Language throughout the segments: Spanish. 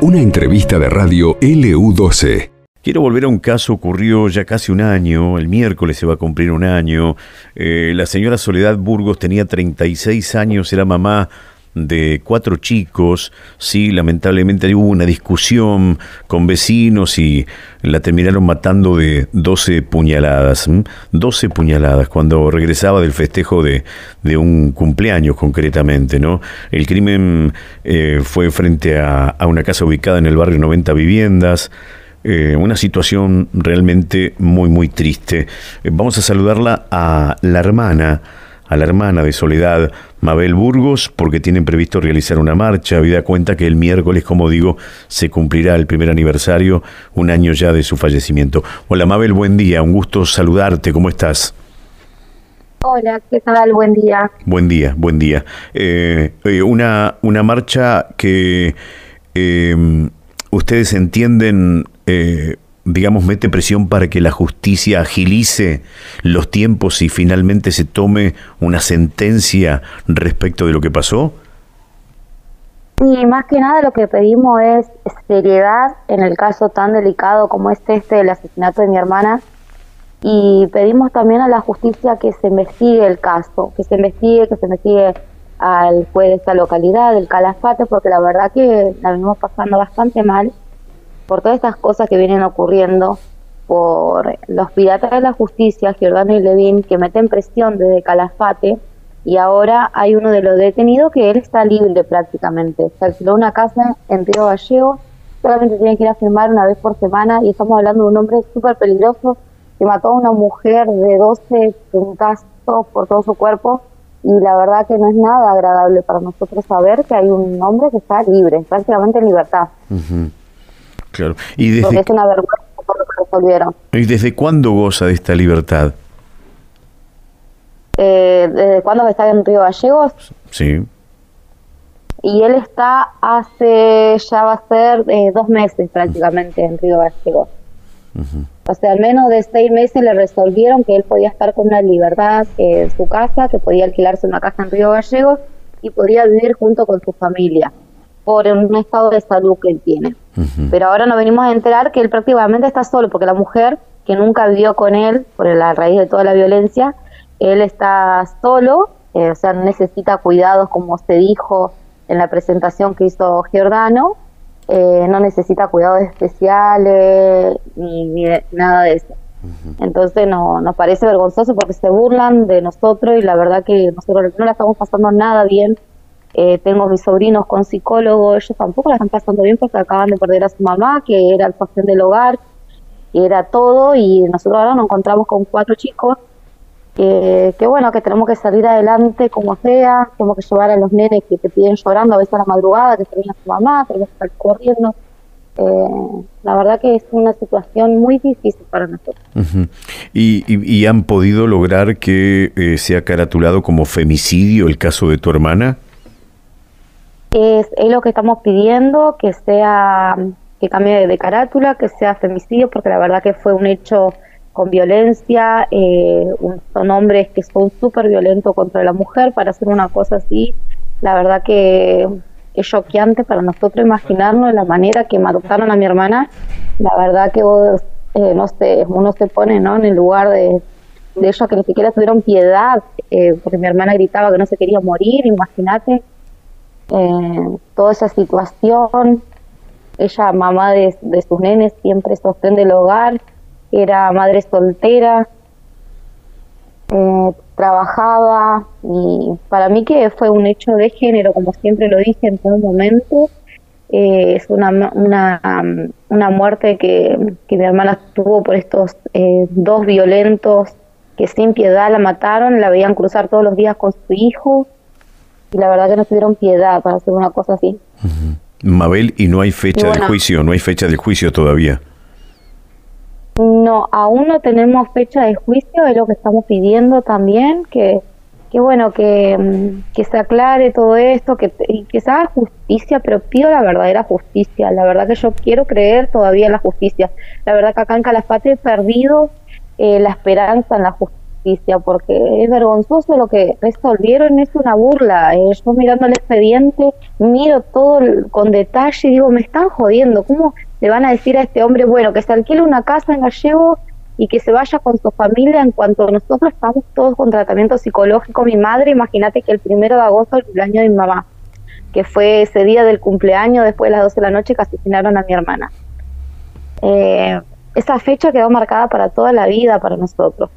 Una entrevista de radio LU12. Quiero volver a un caso ocurrió ya casi un año, el miércoles se va a cumplir un año. Eh, la señora Soledad Burgos tenía 36 años, era mamá de cuatro chicos, sí, lamentablemente hubo una discusión con vecinos y la terminaron matando de 12 puñaladas, 12 puñaladas cuando regresaba del festejo de, de un cumpleaños concretamente, ¿no? El crimen eh, fue frente a, a, una casa ubicada en el barrio 90 Viviendas, eh, una situación realmente muy, muy triste. Eh, vamos a saludarla a la hermana, a la hermana de Soledad, Mabel Burgos, porque tienen previsto realizar una marcha. Habida cuenta que el miércoles, como digo, se cumplirá el primer aniversario, un año ya de su fallecimiento. Hola Mabel, buen día, un gusto saludarte, ¿cómo estás? Hola, ¿qué tal? Buen día. Buen día, buen día. Eh, una, una marcha que eh, ustedes entienden, eh, digamos, mete presión para que la justicia agilice los tiempos y finalmente se tome una sentencia respecto de lo que pasó? Y más que nada lo que pedimos es seriedad en el caso tan delicado como este, este del asesinato de mi hermana. Y pedimos también a la justicia que se investigue el caso, que se investigue, que se investigue al juez de esta localidad, del Calafate, porque la verdad que la venimos pasando bastante mal por todas estas cosas que vienen ocurriendo, por los piratas de la justicia, Giordano y Levin, que meten presión desde Calafate, y ahora hay uno de los detenidos que él está libre prácticamente. Se alquiló una casa en Río Gallego, solamente tiene que ir a firmar una vez por semana, y estamos hablando de un hombre súper peligroso que mató a una mujer de 12 puntazos por todo su cuerpo, y la verdad que no es nada agradable para nosotros saber que hay un hombre que está libre, prácticamente en libertad. Claro. ¿Y desde, Porque es una vergüenza por lo que resolvieron. ¿Y desde cuándo goza de esta libertad? Eh, ¿Desde cuándo está en Río Gallegos? Sí. Y él está hace, ya va a ser eh, dos meses prácticamente en Río Gallegos. O sea, al menos de seis meses le resolvieron que él podía estar con una libertad en su casa, que podía alquilarse una casa en Río Gallegos y podía vivir junto con su familia por un estado de salud que él tiene. Pero ahora nos venimos a enterar que él prácticamente está solo, porque la mujer que nunca vivió con él, por la raíz de toda la violencia, él está solo, eh, o sea, necesita cuidados, como se dijo en la presentación que hizo Giordano, eh, no necesita cuidados especiales ni, ni de- nada de eso. Entonces no, nos parece vergonzoso porque se burlan de nosotros y la verdad que nosotros no la estamos pasando nada bien. Eh, tengo mis sobrinos con psicólogos, ellos tampoco la están pasando bien porque acaban de perder a su mamá, que era el sostén del hogar, que era todo, y nosotros ahora nos encontramos con cuatro chicos que, que bueno, que tenemos que salir adelante como sea, tenemos que llevar a los nenes que te piden llorando a veces a la madrugada, que traen a su mamá, tenemos que estar corriendo. Eh, la verdad que es una situación muy difícil para nosotros. Ujú. ¿Y, y- y han podido lograr que eh, sea caratulado como femicidio el caso de tu hermana? Es, lo que estamos pidiendo, que sea, que cambie de, carátula, que sea femicidio, porque la verdad que fue un hecho con violencia, eh, son hombres que son súper violentos contra la mujer, para hacer una cosa así, la verdad que es choqueante para nosotros imaginarnos la manera que mataron a mi hermana, la verdad que vos, eh, no uno se pone ¿no? en el lugar de, de ellos que ni siquiera tuvieron piedad, eh, porque mi hermana gritaba que no se quería morir, imagínate eh, toda esa situación. Ella, mamá de, sus nenes, siempre sostén del hogar, era madre soltera, eh, trabajaba y para mí que fue un hecho de género, como siempre lo dije en todo momento. Eh, es una, una, um, una muerte que, que mi hermana tuvo por estos eh, dos violentos que sin piedad la mataron, la veían cruzar todos los días con su hijo y la verdad que no tuvieron piedad para hacer una cosa así. Mabel, y no hay fecha Y del bueno. juicio, no hay fecha del juicio todavía. No, aún no tenemos fecha de juicio, es lo que estamos pidiendo también, que, que bueno, que, mm, que se aclare todo esto, que, que se haga justicia, pero pido la verdadera justicia. La verdad que yo quiero creer todavía en la justicia. La verdad que acá en Calafate he perdido eh, la esperanza en la justicia. Porque es vergonzoso lo que resolvieron, es una burla. Eh, yo mirando el expediente, miro todo con detalle y digo, me están jodiendo, ¿cómo le van a decir a este hombre, bueno, que se alquile una casa en Gallego y que se vaya con su familia en cuanto nosotros estamos todos con tratamiento psicológico? Mi madre, imagínate que el primero de agosto el cumpleaños de mi mamá, que fue ese día del cumpleaños, después de las 12 de la noche que asesinaron a mi hermana. Eh, esa fecha quedó marcada para toda la vida para nosotros.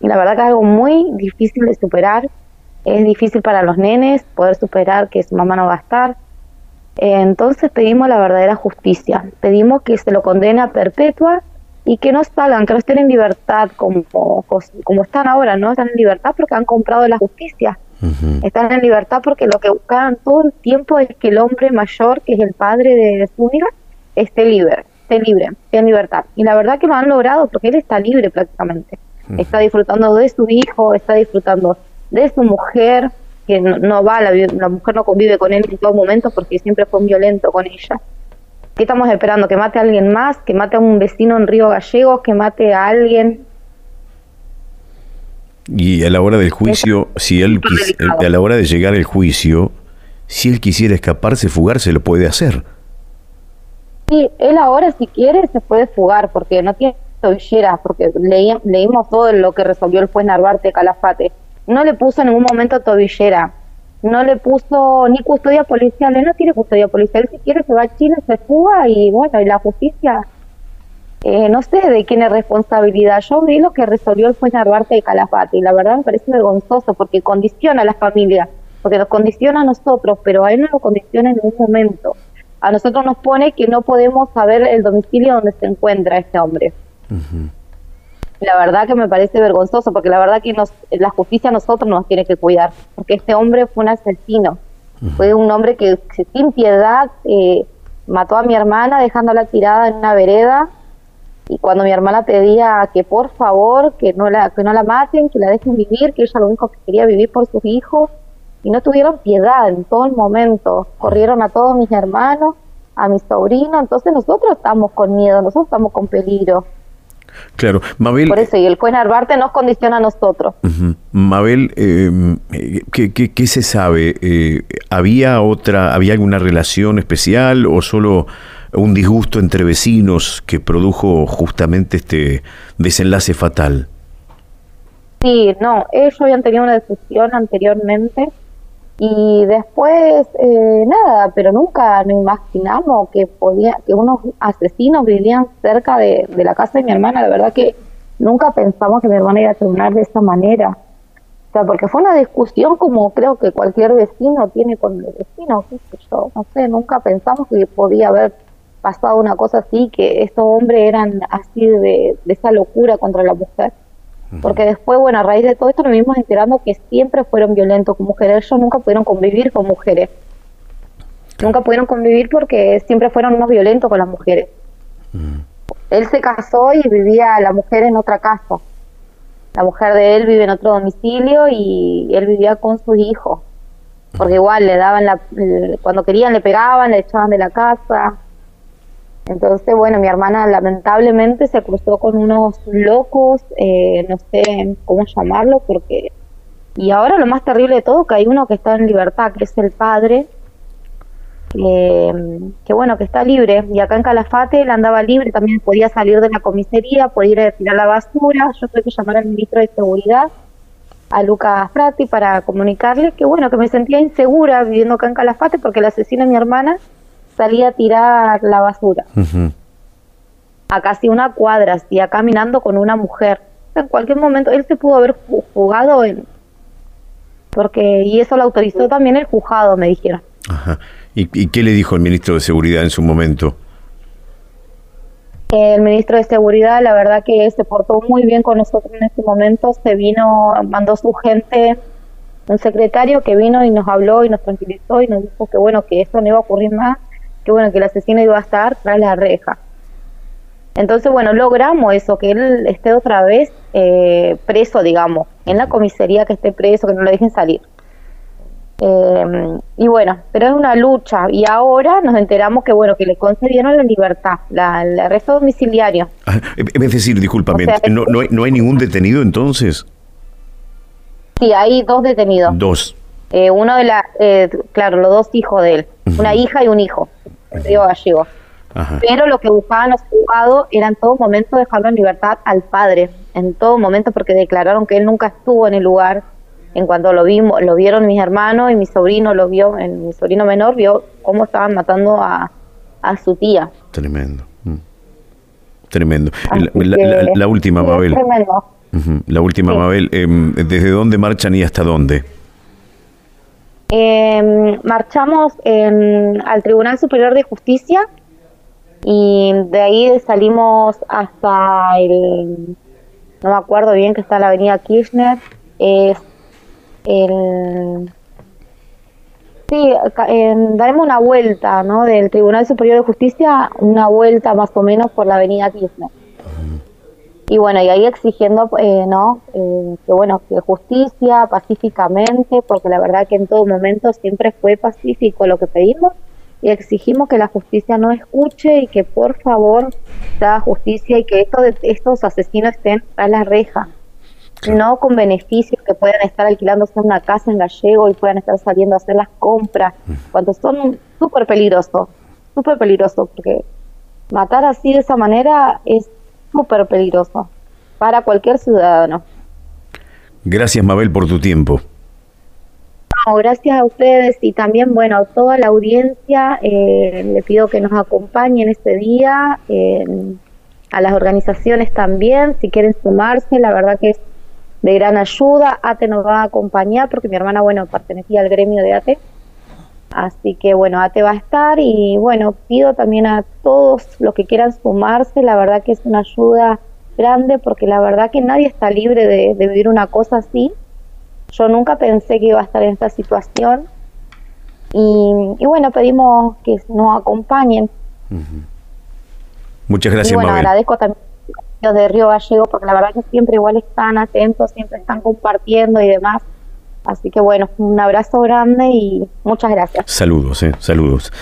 Y la verdad que es algo muy difícil de superar. Es difícil para los nenes poder superar que su mamá no va a estar. entonces pedimos la verdadera justicia. Pedimos que se lo condene a perpetua y que no salgan, que no estén en libertad como, como están ahora, ¿no? Están en libertad porque han comprado la justicia. Están en libertad porque lo que buscan todo el tiempo es que el hombre mayor, que es el padre de Zúñiga, esté libre esté libre, en libertad. Y la verdad que lo han logrado porque él está libre prácticamente. Está disfrutando de su hijo, está disfrutando de su mujer, que no, va, la, la, mujer no convive con él en todo momento porque siempre fue violento con ella. ¿Qué estamos esperando? ¿Que mate a alguien más? ¿Que mate a un vecino en Río Gallegos? ¿Que mate a alguien? Y a la hora del juicio, si él a la hora de llegar al juicio, si él quisiera escaparse, fugarse, lo puede hacer. Sí, él ahora si quiere se puede fugar porque no tiene tobilleras, porque leímos todo lo que resolvió el juez Narvarte Calafate. No le puso en ningún momento tobillera, no le puso ni custodia policial, él no tiene custodia policial, si quiere se va a Chile, se fuga y bueno, y la justicia, eh, no sé de quién es responsabilidad. Yo vi lo que resolvió el juez Narvarte de Calafate y la verdad me parece vergonzoso porque condiciona a la familia, porque nos condiciona a nosotros, pero a él no lo condiciona en ningún momento a nosotros nos pone que no podemos saber el domicilio donde se encuentra este hombre. La verdad que me parece vergonzoso, porque la verdad que nos, la justicia a nosotros nos tiene que cuidar, porque este hombre fue un asesino, fue un hombre que, sin piedad eh, mató a mi hermana dejándola tirada en una vereda y cuando mi hermana pedía que por favor que no la que no la maten, que la dejen vivir, que ella lo único que quería vivir por sus hijos, y no tuvieron piedad en todo el momento. Corrieron a todos mis hermanos, a mi sobrino, entonces nosotros estamos con miedo, nosotros estamos con peligro. Claro, Mabel. Por eso, y el juez Narvarte nos condiciona a nosotros. Mabel, em, ¿qué, qué, se sabe? Eh, ¿Había otra, había alguna relación especial o solo un disgusto entre vecinos que produjo justamente este desenlace fatal? Sí, no, ellos habían tenido una discusión anteriormente y después, eh, nada, pero nunca nos imaginamos que podía, que unos asesinos vivían cerca de, la casa de mi hermana. La verdad que nunca pensamos que mi hermana iba a terminar de esa manera. O sea, porque fue una discusión como creo que cualquier vecino tiene con el vecino, qué sé yo, no sé, nunca pensamos que podía haber pasado una cosa así, que estos hombres eran así de, de esa locura contra la mujer. Porque después, bueno, a raíz de todo esto nos vimos enterando que siempre fueron violentos con mujeres. Ellos nunca pudieron convivir con mujeres. Nunca pudieron convivir porque siempre fueron unos violentos con las mujeres. Él se casó y vivía la mujer en otra casa. La mujer de él vive en otro domicilio y él vivía con sus hijos. Porque igual le daban la, cuando querían le pegaban, le echaban de la casa. Entonces, bueno, mi hermana lamentablemente se cruzó con unos locos, eh, no sé cómo llamarlo, porque... Y ahora lo más terrible de todo, que hay uno que está en libertad, que es el padre, que, bueno, que está libre. Y acá en Calafate él andaba libre, también podía salir de la comisaría, podía ir a tirar la basura. Yo tuve que llamar al ministro de Seguridad, a Lucas Frati, para comunicarle que, bueno, que me sentía insegura viviendo acá en Calafate porque el asesino de mi hermana salía a tirar la basura. A casi una cuadra, hacía caminando con una mujer. En cualquier momento él se pudo haber jugado en... Porque, y eso lo autorizó también el juzgado, me dijeron. Ajá. ¿Y, qué le dijo el ministro de Seguridad en su momento? El ministro de Seguridad, la verdad que se portó muy bien con nosotros en ese momento. Se vino, mandó su gente, un secretario que vino y nos habló y nos tranquilizó y nos dijo que bueno, que eso no iba a ocurrir más que bueno, que el asesino iba a estar tras la reja. Entonces, bueno, logramos eso, que él esté otra vez eh, preso, digamos, en la comisaría que esté preso, que no lo dejen salir. Em, y bueno, pero es una lucha y ahora nos enteramos que bueno que le concedieron la libertad, la, el arresto domiciliario. Ah, es decir, discúlpame, ¿no, no, hay, ¿no hay ningún detenido entonces? Sí, hay dos detenidos. Dos. Eh, uno de la, eh, claro, los dos hijos de él, una hija y un hijo, Río Gallego. Ajá. Pero lo que buscaban los juzgados era en todo momento dejarlo en libertad al padre, en todo momento, porque declararon que él nunca estuvo en el lugar. En cuanto lo vimos, lo vieron mis hermanos y mi sobrino lo vio, en, mi sobrino menor vio cómo estaban matando a, a su tía. Tremendo. Mm. Tremendo. La, que- la- la última, Mabel. tremendo. La última, Sí. Mabel. em, ¿Desde dónde marchan y hasta dónde? Eh, marchamos en- al Tribunal Superior de Justicia y de ahí salimos hasta el, no me acuerdo bien que está la avenida Kirchner, es el, sí, en- daremos una vuelta, ¿no? Del Tribunal Superior de Justicia, una vuelta más o menos por la avenida Kirchner. Y bueno, y ahí exigiendo, eh, ¿no? Eh, que bueno, que justicia pacíficamente, porque la verdad que en todo momento siempre fue pacífico lo que pedimos y exigimos que la justicia no escuche y que por favor se haga justicia y que estos, estos asesinos estén tras la reja. No con beneficios que puedan estar alquilándose una casa en gallego y puedan estar saliendo a hacer las compras, cuando son súper peligrosos, súper peligrosos, porque matar así de esa manera es súper peligroso para cualquier ciudadano. Gracias, Mabel, por tu tiempo. No, gracias a ustedes y también, bueno, a toda la audiencia, eh, le pido que nos acompañen este día, eh, a las organizaciones también, si quieren sumarse, la verdad que es de gran ayuda. ATE nos va a acompañar porque mi hermana, bueno, pertenecía al gremio de ATE. Así que bueno, ATE va a estar y bueno, pido también a todos los que quieran sumarse, la verdad que es una ayuda grande porque la verdad que nadie está libre de, de vivir una cosa así. Yo nunca pensé que iba a estar en esta situación y, y bueno, pedimos que nos acompañen. Muchas y gracias, bueno, Mabel. agradezco también a los de Río Gallego porque la verdad que siempre igual están atentos, siempre están compartiendo y demás. Así que bueno, un abrazo grande y muchas gracias. Saludos, eh, saludos.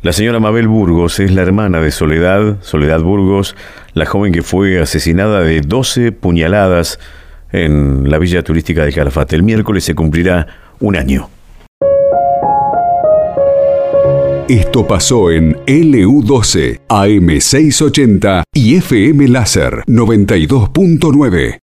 La señora Mabel Burgos es la hermana de Soledad, Soledad Burgos, la joven que fue asesinada de 12 puñaladas en la villa turística de Calafate. El miércoles se cumplirá un año. Esto pasó en LU12, AM680 y FM Láser 92.9.